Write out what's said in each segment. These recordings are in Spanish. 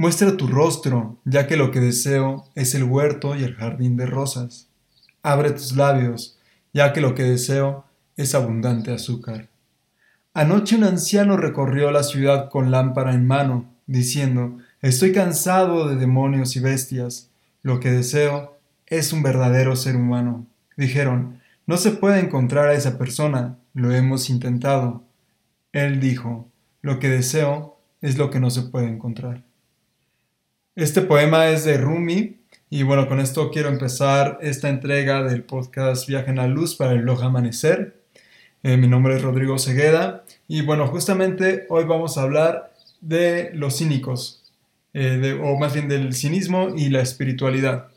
Muestra tu rostro, ya que lo que deseo es el huerto y el jardín de rosas. Abre tus labios, ya que lo que deseo es abundante azúcar. Anoche un anciano recorrió la ciudad con lámpara en mano, diciendo, Estoy cansado de demonios y bestias. Lo que deseo es un verdadero ser humano. Dijeron, No se puede encontrar a esa persona. Lo hemos intentado. Él dijo, Lo que deseo es lo que no se puede encontrar. Este poema es de Rumi y bueno, con esto quiero empezar esta entrega del podcast Viaje en la Luz para el Blog Amanecer. Eh, mi nombre es Rodrigo Segueda y bueno, justamente hoy vamos a hablar de los cínicos, eh, o más bien del cinismo y la espiritualidad.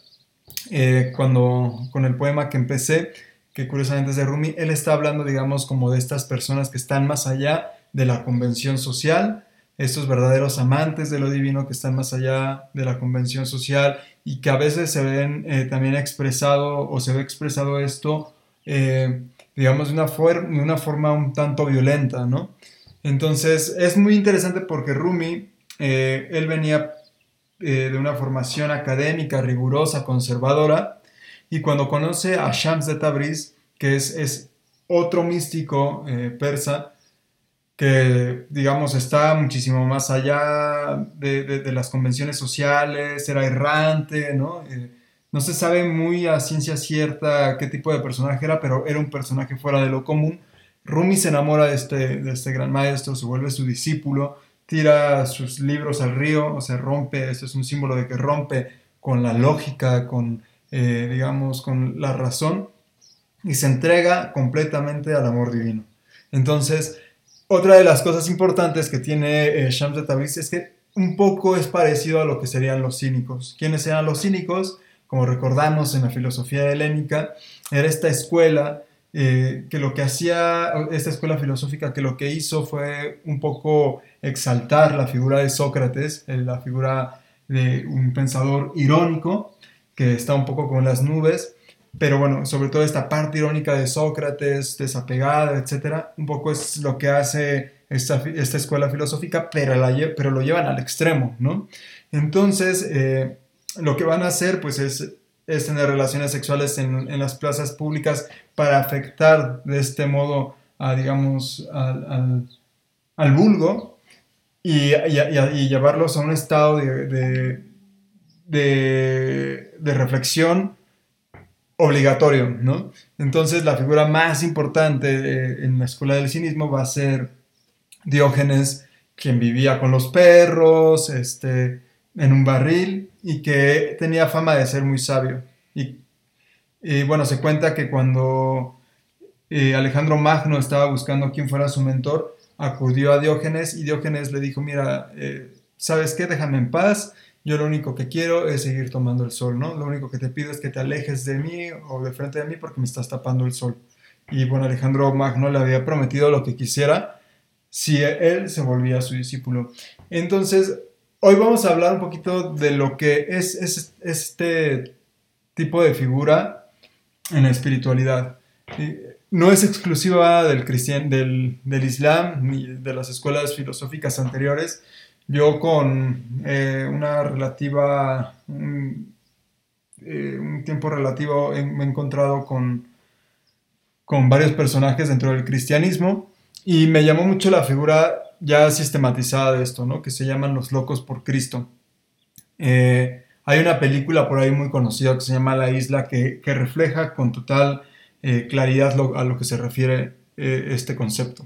Eh, cuando con el poema que empecé, que curiosamente es de Rumi, él está hablando, digamos, como de estas personas que están más allá de la convención social, estos verdaderos amantes de lo divino que están más allá de la convención social y que a veces se ven también expresado o se ve expresado esto digamos, de una, de una forma un tanto violenta, ¿no? Entonces, es muy interesante porque Rumi, eh, él venía eh, de una formación académica rigurosa, conservadora, y cuando conoce a Shams de Tabriz, que es, es otro místico eh, persa, que digamos está muchísimo más allá de, de, de, las convenciones sociales, era errante, ¿no? No se sabe muy a ciencia cierta qué tipo de personaje era, pero era un personaje fuera de lo común. Rumi se enamora de este, de este gran maestro, se vuelve su discípulo, tira sus libros al río, o sea, rompe, eso es un símbolo de que rompe con la lógica, con, eh, digamos, con la razón, y se entrega completamente al amor divino. Entonces, otra de las cosas importantes que tiene eh, Shams de Tabriz es que un poco es parecido a lo que serían los cínicos. ¿Quiénes eran los cínicos? como recordamos en la filosofía helénica, era esta escuela eh, que lo que hacía, esta escuela filosófica que lo que hizo fue un poco exaltar la figura de Sócrates, eh, la figura de un pensador irónico que está un poco con las nubes, pero bueno, sobre todo esta parte irónica de Sócrates, desapegada, etcétera, un poco es lo que hace esta, esta escuela filosófica, pero, la, pero lo llevan al extremo, ¿no? Entonces, eh, lo que van a hacer pues es, tener relaciones sexuales en, las plazas públicas para afectar de este modo a, digamos, al, vulgo y, llevarlos a un estado de, de, reflexión obligatorio, ¿no? Entonces la figura más importante eh, en la escuela del cinismo va a ser Diógenes, quien vivía con los perros, este, en un barril y que tenía fama de ser muy sabio. Y, bueno, se cuenta que cuando eh, Alejandro Magno estaba buscando quién fuera su mentor, acudió a Diógenes y Diógenes le dijo, mira, eh, ¿sabes qué? Déjame en paz. Yo lo único que quiero es seguir tomando el sol, ¿no? Lo único que te pido es que te alejes de mí o de frente de mí porque me estás tapando el sol. Y bueno, Alejandro Magno le había prometido lo que quisiera si él se volvía su discípulo. Entonces, Hoy vamos a hablar un poquito de lo que es, este tipo de figura en la espiritualidad. No es exclusiva del, del, del Islam ni de las escuelas filosóficas anteriores. Yo con eh, una relativa, un, eh, un, tiempo relativo me he encontrado con, con varios personajes dentro del cristianismo y me llamó mucho la figura ya sistematizada de esto, ¿no? Que se llaman Los Locos por Cristo. Eh, hay una película por ahí muy conocida que se llama La Isla que, refleja con total claridad a lo que se refiere este concepto.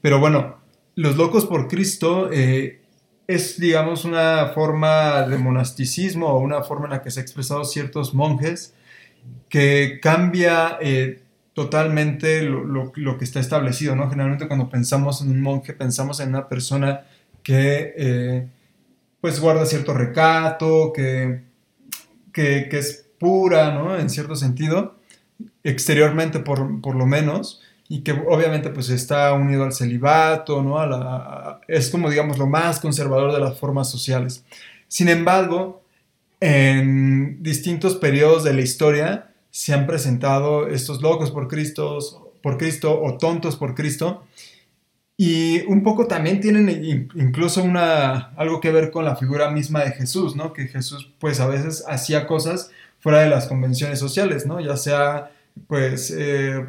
Pero bueno, Los Locos por Cristo es, digamos, una forma de monasticismo o una forma en la que se han expresado ciertos monjes que cambia totalmente lo, que está establecido, ¿no? Generalmente cuando pensamos en un monje pensamos en una persona que eh, pues guarda cierto recato, que, que, es pura, ¿no? En cierto sentido, exteriormente por, lo menos, y que obviamente pues está unido al celibato, ¿no? A es como digamos lo más conservador de las formas sociales. Sin embargo, en distintos periodos de la historia, se han presentado estos locos por Cristo, por Cristo o tontos por Cristo. Y un poco también tienen incluso una, algo que ver con la figura misma de Jesús, ¿no? Que Jesús pues a veces hacía cosas fuera de las convenciones sociales, ¿no? Ya sea pues eh,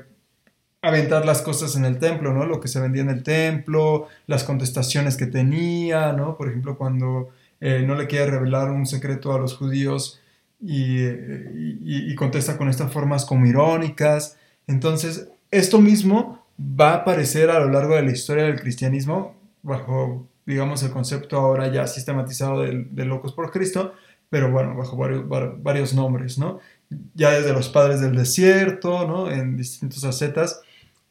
aventar las cosas en el templo, ¿no? Lo que se vendía en el templo, las contestaciones que tenía, ¿no? Por ejemplo, cuando eh, no le quiere revelar un secreto a los judíos y, contesta con estas formas como irónicas. Entonces, esto mismo va a aparecer a lo largo de la historia del cristianismo bajo, digamos, el concepto ahora ya sistematizado de, locos por Cristo, pero bueno, bajo varios, varios nombres, ¿no? Ya desde los padres del desierto, ¿no? En distintos acetas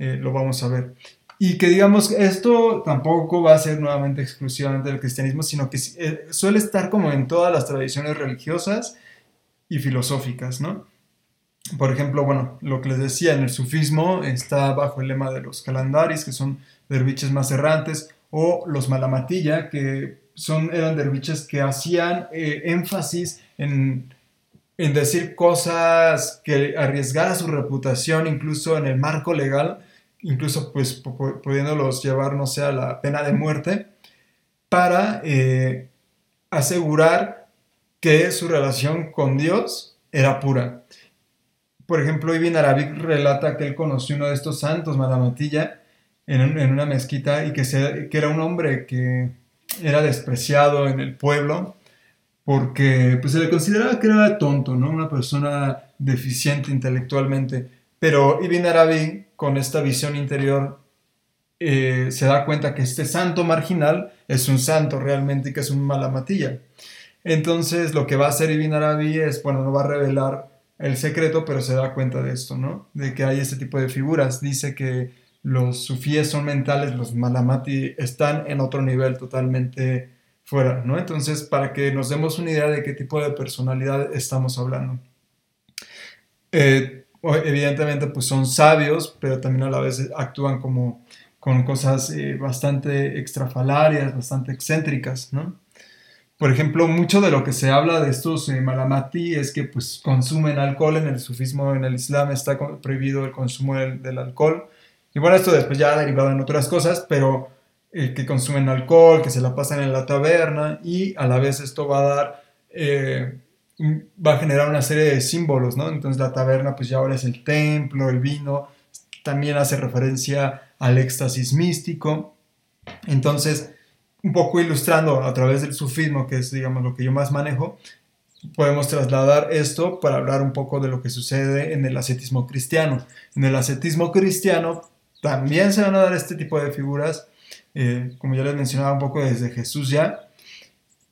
eh, lo vamos a ver. Y que digamos, esto tampoco va a ser nuevamente exclusivamente del cristianismo, sino que eh, suele estar como en todas las tradiciones religiosas y filosóficas, ¿no? Por ejemplo, bueno, lo que les decía, en el sufismo está bajo el lema de los calendaris, que son derviches más errantes, o los malamatilla, que son, eran derviches que hacían eh, énfasis en en decir cosas que arriesgara su reputación incluso en el marco legal incluso pues pudiéndolos llevar, no sé, a la pena de muerte, para eh, asegurar que su relación con Dios era pura. Por ejemplo, Ibn Arabic relata que él conoció uno de estos santos, Madamatilla, en, en una mezquita y que, se, que era un hombre que era despreciado en el pueblo porque pues, se le consideraba que era tonto, ¿no? una persona deficiente intelectualmente. Pero Ibn Arabi con esta visión interior eh, se da cuenta que este santo marginal es un santo realmente y que es un malamatilla. Entonces lo que va a hacer Ibn Arabi es, bueno, no va a revelar el secreto, pero se da cuenta de esto, ¿no? De que hay este tipo de figuras. Dice que los sufíes son mentales, los malamati están en otro nivel totalmente fuera, ¿no? Entonces, para que nos demos una idea de qué tipo de personalidad estamos hablando. Eh, evidentemente pues son sabios, pero también a la vez actúan como con cosas eh, bastante extrafalarias, bastante excéntricas, ¿no? Por ejemplo, mucho de lo que se habla de estos eh, malamati es que pues consumen alcohol, en el sufismo, en el islam está prohibido el consumo del, alcohol. Y bueno, esto después ya ha derivado en otras cosas, pero eh, que consumen alcohol, que se la pasan en la taberna y a la vez esto va a dar va a generar una serie de símbolos, ¿no? Entonces la taberna pues ya ahora es el templo, el vino, también hace referencia al éxtasis místico. Entonces, un poco ilustrando a través del sufismo, que es digamos lo que yo más manejo, podemos trasladar esto para hablar un poco de lo que sucede en el ascetismo cristiano. En el ascetismo cristiano también se van a dar este tipo de figuras, eh, como ya les mencionaba un poco desde Jesús ya,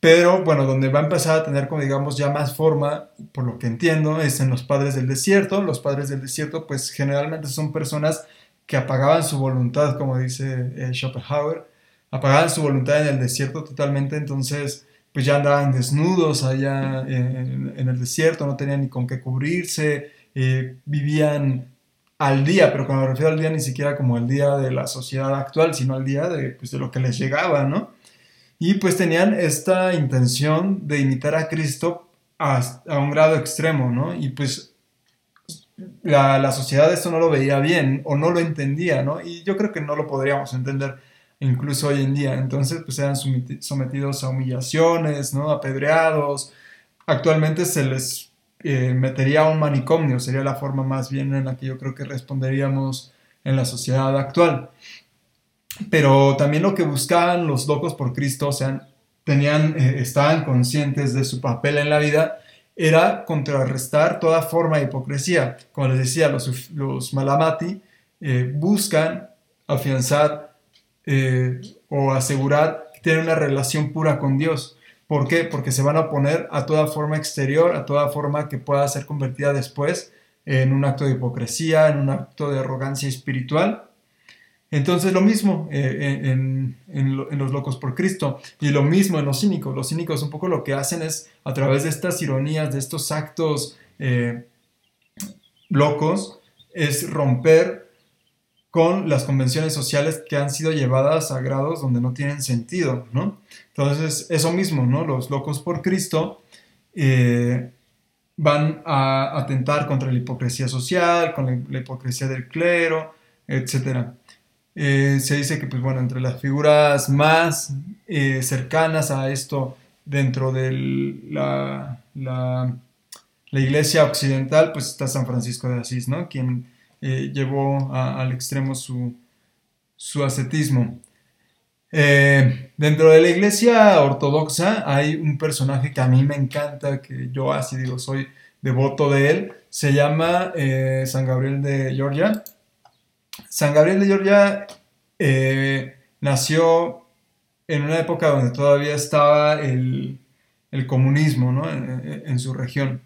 pero bueno, donde va a empezar a tener, como digamos, ya más forma, por lo que entiendo, es en los padres del desierto. Los padres del desierto, pues generalmente son personas que apagaban su voluntad, como dice eh, Schopenhauer, apagaban su voluntad en el desierto totalmente, entonces pues ya andaban desnudos allá en, el desierto, no tenían ni con qué cubrirse, eh, vivían al día, pero cuando me refiero al día ni siquiera como el día de la sociedad actual, sino al día de, pues, de lo que les llegaba, ¿no? Y pues tenían esta intención de imitar a Cristo a, un grado extremo, ¿no? Y pues la, la, sociedad esto no lo veía bien o no lo entendía, ¿no? Y yo creo que no lo podríamos entender incluso hoy en día. Entonces, pues eran sometidos a humillaciones, ¿no? Apedreados. Actualmente se les eh, metería a un manicomio, sería la forma más bien en la que yo creo que responderíamos en la sociedad actual pero también lo que buscaban los locos por Cristo, o sea, tenían, eh, estaban conscientes de su papel en la vida, era contrarrestar toda forma de hipocresía. Como les decía, los, malamati eh, buscan afianzar eh, o asegurar que tienen una relación pura con Dios. ¿Por qué? Porque se van a oponer a toda forma exterior, a toda forma que pueda ser convertida después en un acto de hipocresía, en un acto de arrogancia espiritual entonces lo mismo eh, en, los locos por Cristo y lo mismo en los cínicos. Los cínicos un poco lo que hacen es a través de estas ironías, de estos actos eh, locos, es romper con las convenciones sociales que han sido llevadas a grados donde no tienen sentido, ¿no? Entonces, eso mismo, ¿no? Los locos por Cristo eh, van a atentar contra la hipocresía social, con la, la hipocresía del clero, etcétera. Eh, se dice que, pues bueno, entre las figuras más eh, cercanas a esto dentro de la, la, iglesia occidental, pues está San Francisco de Asís, ¿no? Quien eh, llevó al extremo su, su ascetismo. dentro de la iglesia ortodoxa hay un personaje que a mí me encanta, que yo así digo, soy devoto de él, se llama San Gabriel de Georgia San Gabriel de Georgia eh, nació en una época donde todavía estaba el, comunismo en, su región.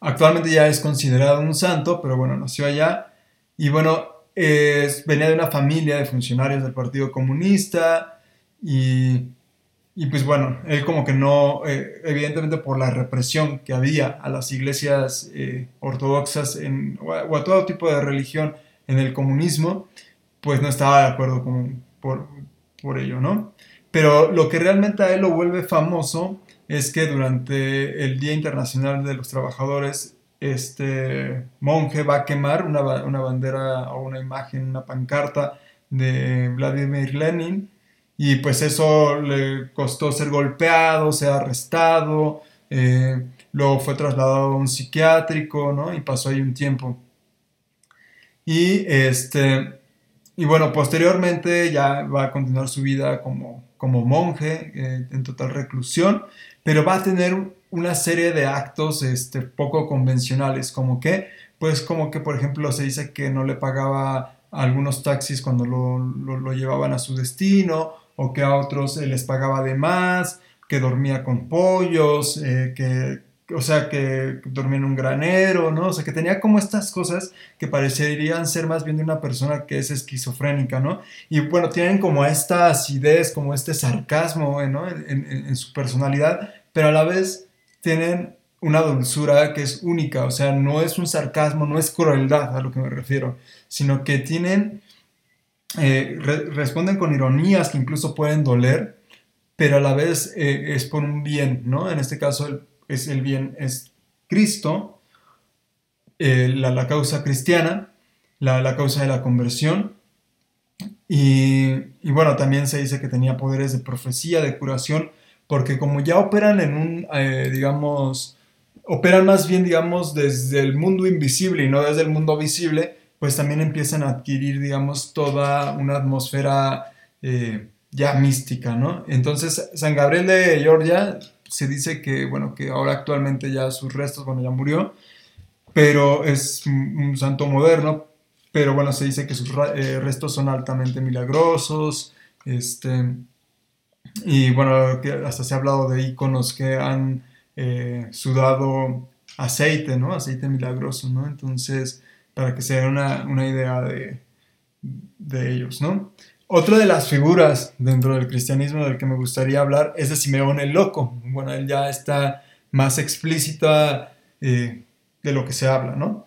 Actualmente ya es considerado un santo, pero bueno, nació allá. Y bueno, venía de una familia de funcionarios del Partido Comunista y, pues bueno, él como que no, eh, evidentemente por la represión que había a las iglesias eh, ortodoxas o a todo tipo de religión en el comunismo, pues no estaba de acuerdo por, por ello, ¿no? Pero lo que realmente a él lo vuelve famoso es que durante el Día Internacional de los Trabajadores, este monje va a quemar una, una bandera o una imagen, una pancarta de Vladimir Lenin y pues eso le costó ser golpeado, ser arrestado, eh, luego fue trasladado a un psiquiátrico, ¿no? Y pasó ahí un tiempo. Y este, y bueno, posteriormente ya va a continuar su vida como, como monje eh, en total reclusión, pero va a tener una serie de actos este, poco convencionales, como que, pues como que por ejemplo se dice que no le pagaba a algunos taxis cuando lo, lo, llevaban a su destino, o que a otros les pagaba de más, que dormía con pollos, eh, que o sea, que dormía en un granero, ¿no? O sea, que tenía como estas cosas que parecerían ser más bien de una persona que es esquizofrénica, ¿no? Y bueno, tienen como esta acidez, como este sarcasmo, ¿no? En, su personalidad, pero a la vez tienen una dulzura que es única, o sea, no es un sarcasmo, no es crueldad a lo que me refiero, sino que tienen, eh, responden con ironías que incluso pueden doler, pero a la vez eh, es por un bien, ¿no? En este caso, el es el bien, es Cristo, eh, la, causa cristiana, la, causa de la conversión. Y, bueno, también se dice que tenía poderes de profecía, de curación, porque como ya operan en un, eh, digamos, operan más bien, digamos, desde el mundo invisible y no desde el mundo visible, pues también empiezan a adquirir, digamos, toda una atmósfera eh, ya mística, ¿no? Entonces, San Gabriel de Georgia se dice que, bueno, que ahora actualmente ya sus restos, bueno, ya murió, pero es un santo moderno, pero bueno, se dice que sus eh, restos son altamente milagrosos, este, y bueno, que hasta se ha hablado de iconos que han eh, sudado aceite, ¿no? Aceite milagroso, ¿no? Entonces, para que se den una, una idea de, de ellos, ¿no? Otra de las figuras dentro del cristianismo del que me gustaría hablar es de Simeón el Loco. Bueno, él ya está más explícita eh, de lo que se habla, ¿no?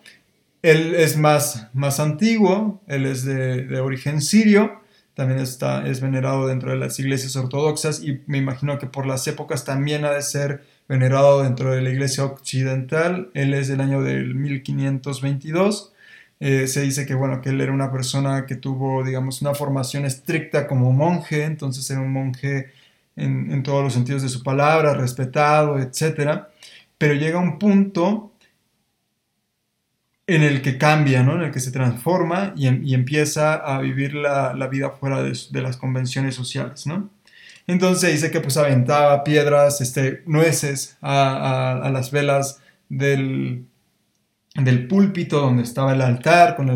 Él es más, más antiguo, él es de, origen sirio, también está, es venerado dentro de las iglesias ortodoxas y me imagino que por las épocas también ha de ser venerado dentro de la iglesia occidental. Él es del año del 1522 eh, se dice que, bueno, que él era una persona que tuvo, digamos, una formación estricta como monje, entonces era un monje en, todos los sentidos de su palabra, respetado, etc. Pero llega un punto en el que cambia, ¿no? En el que se transforma y, em, empieza a vivir la, vida fuera de, las convenciones sociales, ¿no? Entonces dice que pues aventaba piedras, este, nueces a las velas del, del púlpito donde estaba el altar con,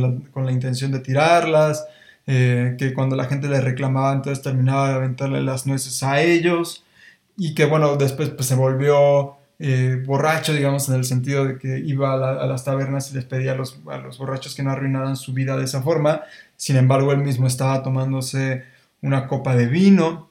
la intención de tirarlas, eh, que cuando la gente le reclamaba entonces terminaba de aventarle las nueces a ellos y que bueno, después pues, se volvió eh, borracho, digamos, en el sentido de que iba a, las tabernas y les pedía a los, a los, borrachos que no arruinaran su vida de esa forma, sin embargo él mismo estaba tomándose una copa de vino.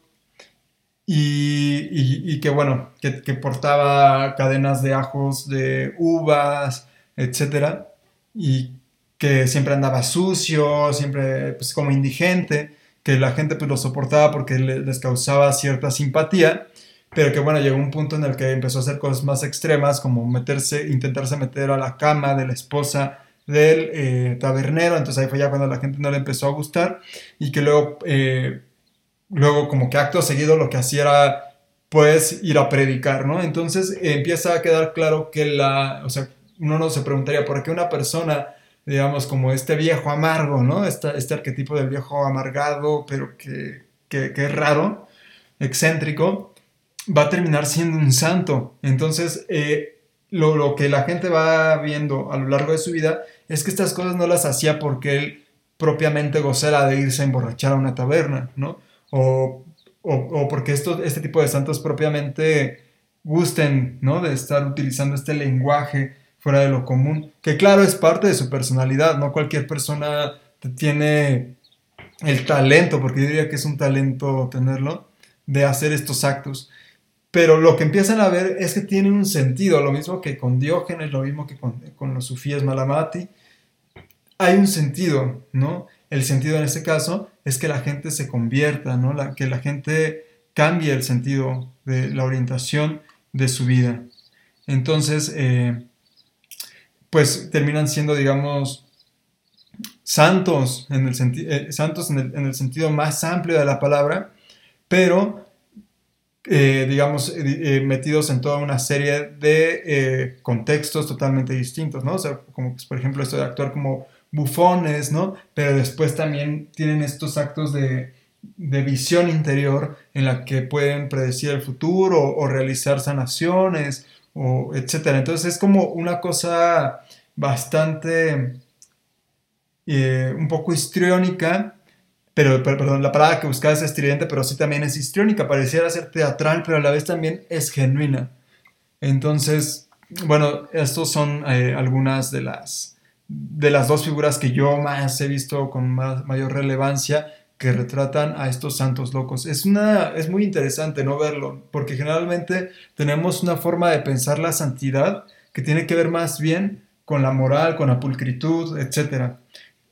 Y, que bueno, que portaba cadenas de ajos de uvas, etcétera, y que siempre andaba sucio, siempre pues como indigente, que la gente pues lo soportaba porque les causaba cierta simpatía, pero que bueno, llegó un punto en el que empezó a hacer cosas más extremas, como meterse, intentarse meter a la cama de la esposa del eh, tabernero, entonces ahí fue ya cuando la gente no le empezó a gustar y que luego, eh, luego como que acto seguido lo que hacía era pues ir a predicar, ¿no? Entonces empieza a quedar claro que la, uno no se preguntaría por qué una persona, digamos, como este viejo amargo, ¿no? Este, este arquetipo del viejo amargado, pero que, que, es raro, excéntrico, va a terminar siendo un santo. Entonces, eh, lo, que la gente va viendo a lo largo de su vida es que estas cosas no las hacía porque él propiamente gozara de irse a emborrachar a una taberna, ¿no? O, porque esto, este tipo de santos propiamente gusten, ¿no? De estar utilizando este lenguaje fuera de lo común, que claro es parte de su personalidad, no cualquier persona tiene el talento, porque yo diría que es un talento tenerlo, de hacer estos actos. Pero lo que empiezan a ver es que tiene un sentido, lo mismo que con Diógenes, lo mismo que con, los sufíes Malamati. Hay un sentido, ¿no? El sentido en este caso es que la gente se convierta, ¿no? La, que la gente cambie el sentido de la orientación de su vida. Entonces, eh, pues terminan siendo, digamos, santos en el, eh, santos en el, en el sentido más amplio de la palabra, pero eh, digamos, eh, metidos en toda una serie de contextos totalmente distintos, ¿no? O sea, como pues, por ejemplo esto de actuar como bufones, ¿no? Pero después también tienen estos actos de, de visión interior en la que pueden predecir el futuro o, realizar sanaciones, o etcétera. Entonces es como una cosa bastante, un poco histriónica, pero, perdón, la palabra que buscaba es estridente, pero sí también es histriónica, pareciera ser teatral, pero a la vez también es genuina. Entonces, bueno, estos son eh, algunas de las, de las dos figuras que yo más he visto con mayor relevancia que retratan a estos santos locos. Es, una, es muy interesante no verlo, porque generalmente tenemos una forma de pensar la santidad que tiene que ver más bien con la moral, con la pulcritud, etc.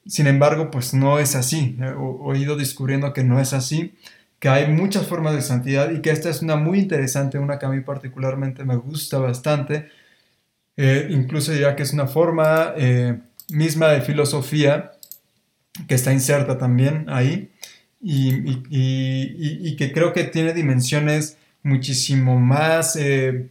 Sin embargo, pues no es así. He ido descubriendo que no es así, que hay muchas formas de santidad y que esta es una muy interesante, una que a mí particularmente me gusta bastante. Eh, incluso diría que es una forma eh, misma de filosofía que está inserta también ahí y, que creo que tiene dimensiones muchísimo más, eh,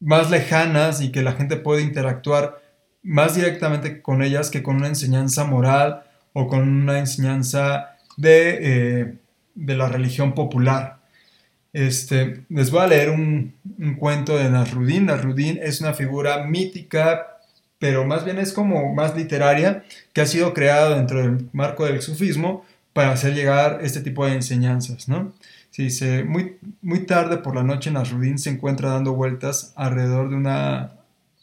más lejanas y que la gente puede interactuar más directamente con ellas que con una enseñanza moral o con una enseñanza de, eh, de la religión popular. Este, les voy a leer un, cuento de Nasruddin. Nasruddin es una figura mítica, pero más bien es como más literaria, que ha sido creado dentro del marco del sufismo para hacer llegar este tipo de enseñanzas. ¿no? Se dice, muy, muy tarde por la noche Nasruddin se encuentra dando vueltas alrededor de una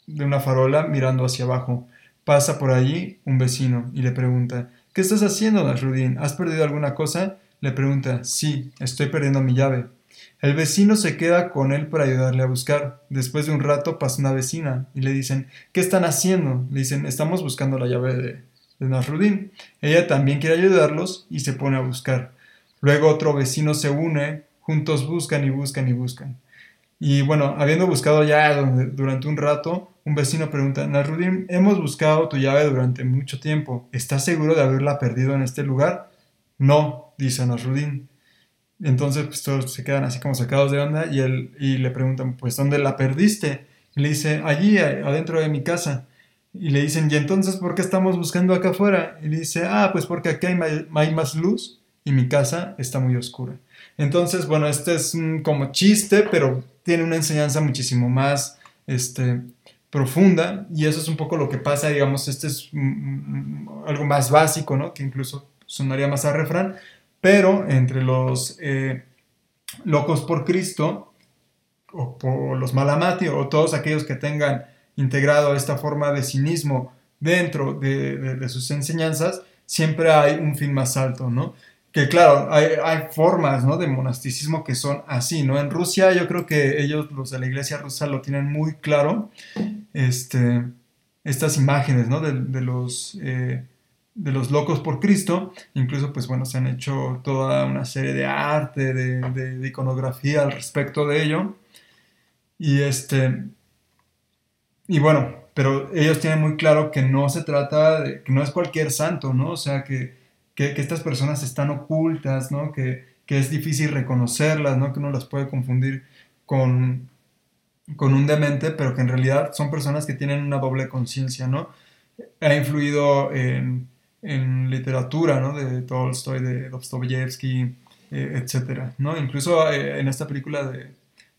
de una farola mirando hacia abajo. Pasa por allí un vecino y le pregunta, ¿Qué estás haciendo, Nasruddin? ¿Has perdido alguna cosa? Le pregunta, sí, estoy perdiendo mi llave. El vecino se queda con él para ayudarle a buscar. Después de un rato pasa una vecina y le dicen, ¿qué están haciendo? Le dicen, estamos buscando la llave de, de Nasruddin. Ella también quiere ayudarlos y se pone a buscar. Luego otro vecino se une, juntos buscan y buscan y buscan. Y bueno, habiendo buscado ya durante un rato, un vecino pregunta, Nasruddin, hemos buscado tu llave durante mucho tiempo. ¿Estás seguro de haberla perdido en este lugar? No, dice Nasruddin. Entonces, pues todos se quedan así como sacados de onda y, él, y le preguntan, pues, ¿dónde la perdiste? Y le dice, allí, adentro de mi casa. Y le dicen, ¿y entonces por qué estamos buscando acá afuera? Y le dice, ah, pues porque aquí hay, hay más luz y mi casa está muy oscura. Entonces, bueno, este es como chiste, pero tiene una enseñanza muchísimo más este, profunda y eso es un poco lo que pasa, digamos, este es algo más básico, ¿no? Que incluso sonaría más a refrán, pero entre los eh, locos por Cristo o por los malamati o todos aquellos que tengan integrado esta forma de cinismo dentro de sus enseñanzas, siempre hay un fin más alto, ¿no? que claro, hay, formas ¿no? de monasticismo que son así, ¿no? En Rusia yo creo que ellos, los de la iglesia rusa, lo tienen muy claro, este, estas imágenes, ¿no? De, los, eh, de los locos por Cristo, incluso pues bueno, se han hecho toda una serie de arte, de, iconografía al respecto de ello, y este, y bueno, pero ellos tienen muy claro que no se trata de, que no es cualquier santo, ¿no? O sea, que, que, estas personas están ocultas, ¿no? Que, que, es difícil reconocerlas, ¿no? Que uno las puede confundir con, con un demente, pero que en realidad son personas que tienen una doble conciencia, ¿no? Ha influido en, literatura, ¿no? De Tolstoy, de Dostoyevsky, eh, etcétera, ¿no? Incluso eh, en esta película de,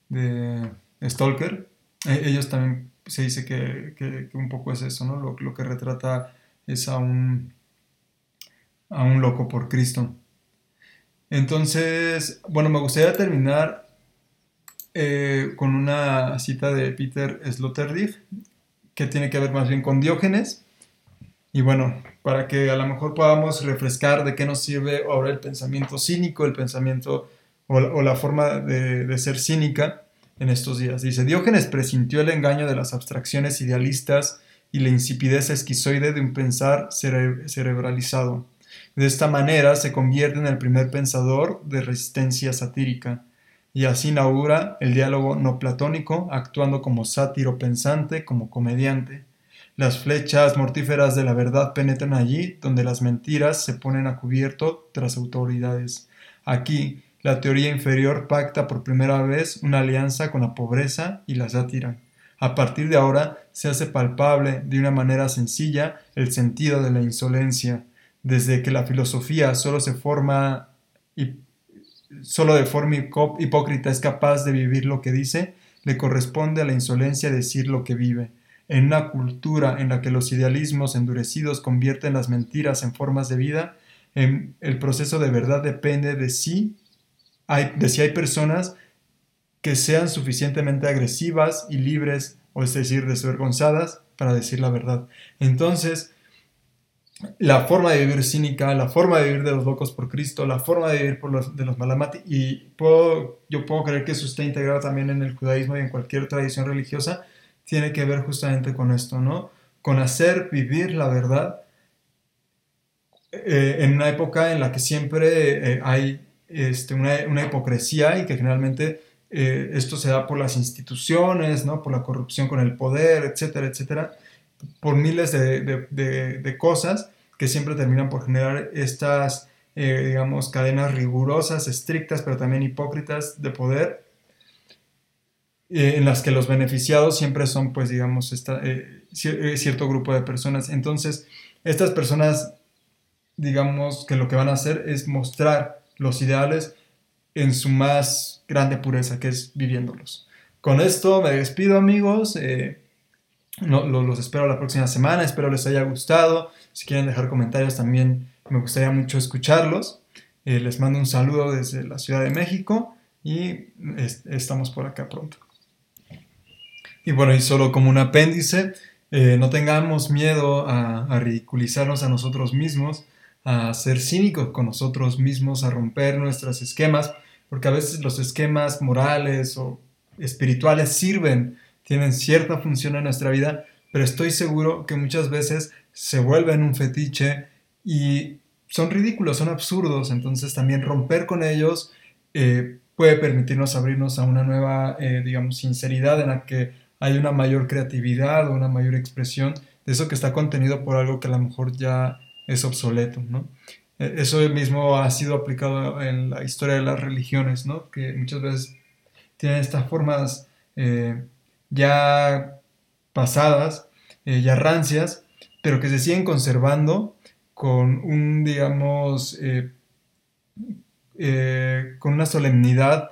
de Stalker, eh, ellos también se dice que, un poco es eso, ¿no? Lo, lo, que retrata es a un, a un loco por Cristo. Entonces, bueno, me gustaría terminar eh, con una cita de Peter Sloterdijk, que tiene que ver más bien con Diógenes. Y bueno, para que a lo mejor podamos refrescar de qué nos sirve ahora el pensamiento cínico, el pensamiento o, la forma de, ser cínica en estos días. Dice, Diógenes presintió el engaño de las abstracciones idealistas y la insipidez esquizoide de un pensar cerebralizado. De esta manera se convierte en el primer pensador de resistencia satírica y así inaugura el diálogo no platónico, actuando como sátiro pensante, como comediante. Las flechas mortíferas de la verdad penetran allí donde las mentiras se ponen a cubierto tras autoridades. Aquí, la teoría inferior pacta por primera vez una alianza con la pobreza y la sátira. A partir de ahora se hace palpable de una manera sencilla el sentido de la insolencia. Desde que la filosofía solo se forma y solo de forma hipócrita es capaz de vivir lo que dice, le corresponde a la insolencia decir lo que vive. En una cultura en la que los idealismos endurecidos convierten las mentiras en formas de vida, en el proceso de verdad depende de si hay, de si hay personas que sean suficientemente agresivas y libres, o es decir, desvergonzadas, para decir la verdad. Entonces, la forma de vivir cínica, la forma de vivir de los locos por Cristo, la forma de vivir por los, de los malamati, y puedo, yo puedo creer que eso está integrado también en el judaísmo y en cualquier tradición religiosa, tiene que ver justamente con esto, ¿no? Con hacer vivir la verdad eh, en una época en la que siempre eh, hay este, una, hipocresía y que generalmente eh, esto se da por las instituciones, ¿no? Por la corrupción con el poder, etcétera, etcétera por miles de, cosas que siempre terminan por generar estas, eh, digamos, cadenas rigurosas, estrictas, pero también hipócritas de poder, eh, en las que los beneficiados siempre son, pues, digamos, cierto grupo de personas. Entonces, estas personas, digamos, que lo que van a hacer es mostrar los ideales en su más grande pureza, que es viviéndolos. Con esto me despido, amigos. No, los espero la próxima semana, espero les haya gustado. Si quieren dejar comentarios también me gustaría mucho escucharlos. Eh, les mando un saludo desde la Ciudad de México y estamos por acá pronto. Y bueno, y solo como un apéndice, eh, no tengamos miedo a, ridiculizarnos a nosotros mismos, a ser cínicos con nosotros mismos, a romper nuestros esquemas, porque a veces los esquemas morales o espirituales sirven tienen cierta función en nuestra vida, pero estoy seguro que muchas veces se vuelven un fetiche y son ridículos, son absurdos, entonces también romper con ellos eh, puede permitirnos abrirnos a una nueva, eh, digamos, sinceridad en la que hay una mayor creatividad o una mayor expresión de eso que está contenido por algo que a lo mejor ya es obsoleto, ¿no? E, eso mismo ha sido aplicado en la historia de las religiones, ¿no? Que muchas veces tienen estas formas eh, ya pasadas, eh, ya rancias, pero que se siguen conservando con un, digamos, eh, con una solemnidad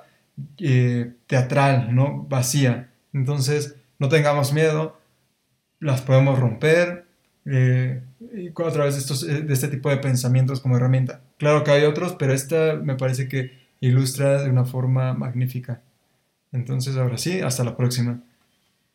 teatral, ¿no? Vacía. Entonces, no tengamos miedo, las podemos romper a través de, estos, de este tipo de pensamientos como herramienta. Claro que hay otros, pero esta me parece que ilustra de una forma magnífica. Entonces, ahora sí, hasta la próxima.